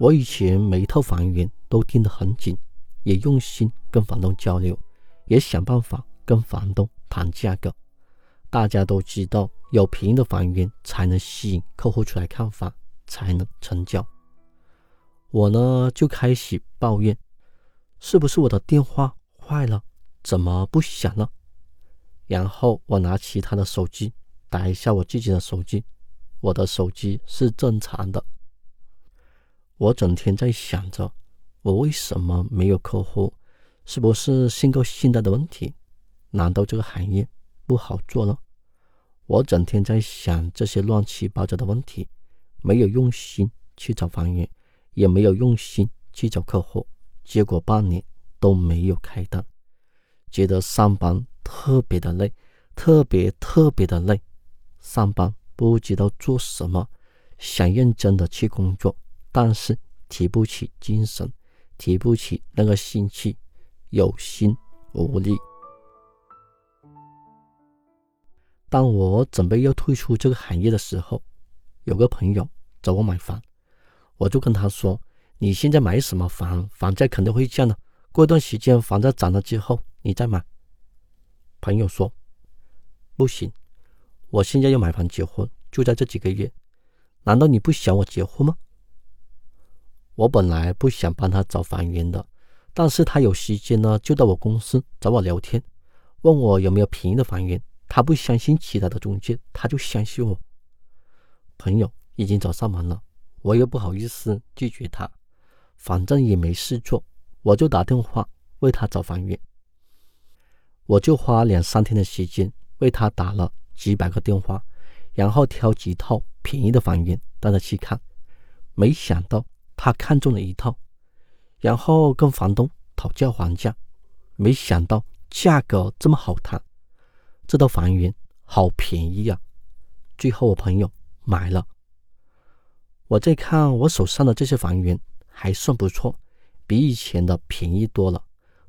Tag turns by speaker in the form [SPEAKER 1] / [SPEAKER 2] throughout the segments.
[SPEAKER 1] 我以前每一套房源都盯得很紧，也用心跟房东交流，也想办法跟房东谈价格。大家都知道，有便宜的房源才能吸引客户出来看房，才能成交。我呢就开始抱怨，是不是我的电话坏了？怎么不响了？然后我拿起他的手机，打一下我自己的手机，我的手机是正常的。我整天在想着，我为什么没有客户？是不是限购信贷的问题？难道这个行业不好做了？我整天在想这些乱七八糟的问题，没有用心去找房源，也没有用心去找客户，结果半年都没有开单，觉得上班。特别的累，特别特别的累。上班不知道做什么，想认真的去工作，但是提不起精神，提不起那个心气，有心无力。当我准备要退出这个行业的时候，有个朋友找我买房，我就跟他说：“你现在买什么房？房价肯定会降的，过一段时间房价涨了之后，你再买。”朋友说：“不行，我现在要买房结婚，就在这几个月。难道你不想我结婚吗？”我本来不想帮他找房源的，但是他有时间呢，就到我公司找我聊天，问我有没有便宜的房源。他不相信其他的中介，他就相信我。朋友已经找上门了，我又不好意思拒绝他，反正也没事做，我就打电话为他找房源。我就花两三天的时间为他打了几百个电话，然后挑几套便宜的房源带他去看。没想到他看中了一套，然后跟房东讨价还价，没想到价格这么好谈，这套房源好便宜呀！最后我朋友买了。我再看我手上的这些房源还算不错，比以前的便宜多了，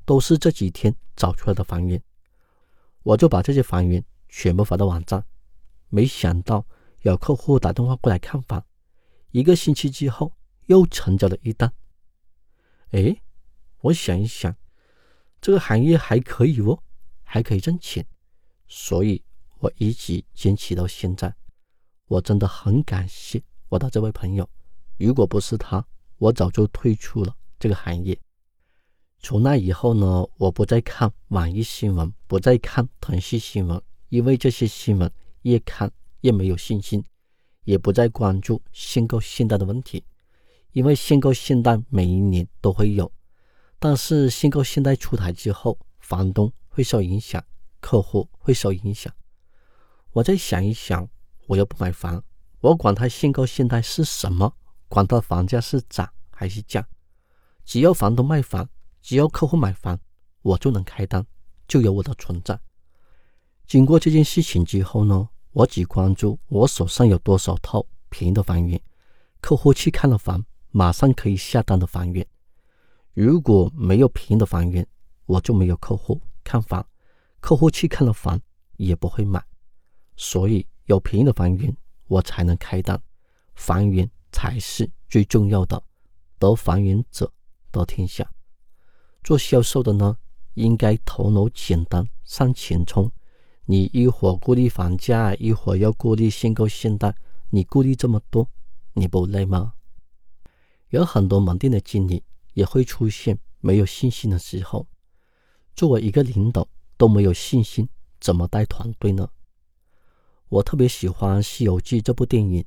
[SPEAKER 1] 都是这几天找出来的房源。我就把这些房源全部发到网站，没想到有客户打电话过来看房，一个星期之后又成交了一单。哎，我想一想，这个行业还可以哦，还可以挣钱，所以我一直坚持到现在。我真的很感谢我的这位朋友，如果不是他，我早就退出了这个行业。从那以后呢，我不再看网易新闻，不再看腾讯新闻，因为这些新闻越看越没有信心；也不再关注限购限贷的问题，因为限购限贷每一年都会有，但是限购限贷出台之后，房东会受影响，客户会受影响。我再想一想，我又不买房，我管他限购限贷是什么，管他房价是涨还是降，只要房东卖房。只要客户买房，我就能开单，就有我的存在。经过这件事情之后呢，我只关注我手上有多少套便宜的房源，客户去看了房，马上可以下单的房源。如果没有便宜的房源，我就没有客户看房，客户去看了房也不会买。所以有便宜的房源，我才能开单。房源才是最重要的，得房源者得天下。做销售的呢，应该头脑简单，向前冲。你一会儿顾虑房价，一会儿要顾虑限购限贷，你顾虑这么多，你不累吗？有很多门店的经理也会出现没有信心的时候。作为一个领导都没有信心，怎么带团队呢？我特别喜欢《西游记》这部电影，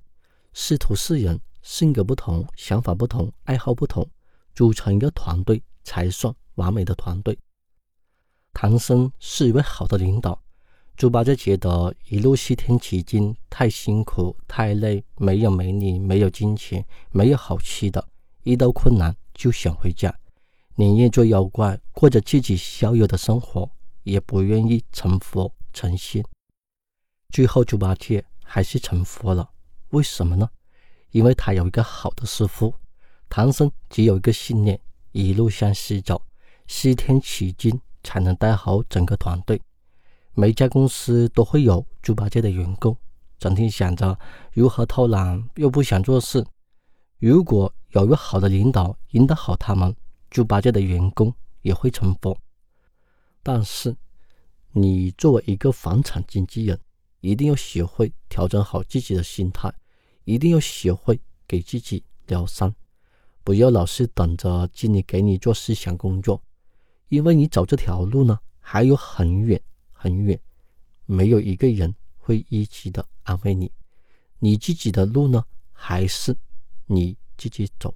[SPEAKER 1] 师徒四人性格不同，想法不同，爱好不同，组成一个团队才算。完美的团队，唐僧是一位好的领导。猪八戒觉得一路西天取经太辛苦太累，没有美女，没有金钱，没有好吃的，遇到困难就想回家，宁愿做妖怪，过着自己逍遥的生活，也不愿意成佛成仙。最后，猪八戒还是成佛了。为什么呢？因为他有一个好的师傅。唐僧只有一个信念：一路向西走。西天取经才能带好整个团队，每家公司都会有猪八戒的员工，整天想着如何偷懒，又不想做事。如果有一个好的领导引导好他们，猪八戒的员工也会成佛。但是，你作为一个房产经纪人，一定要学会调整好自己的心态，一定要学会给自己疗伤，不要老是等着经理给你做思想工作，因为你走这条路呢还有很远很远，没有一个人会一直的安慰你，你自己的路呢还是你自己走。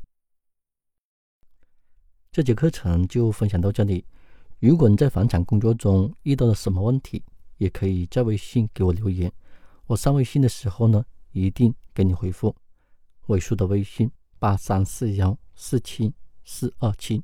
[SPEAKER 1] 这节课程就分享到这里。如果你在房产工作中遇到了什么问题，也可以在微信给我留言。我上微信的时候呢，一定给你回复。尾数的微信八三四幺四七四二七。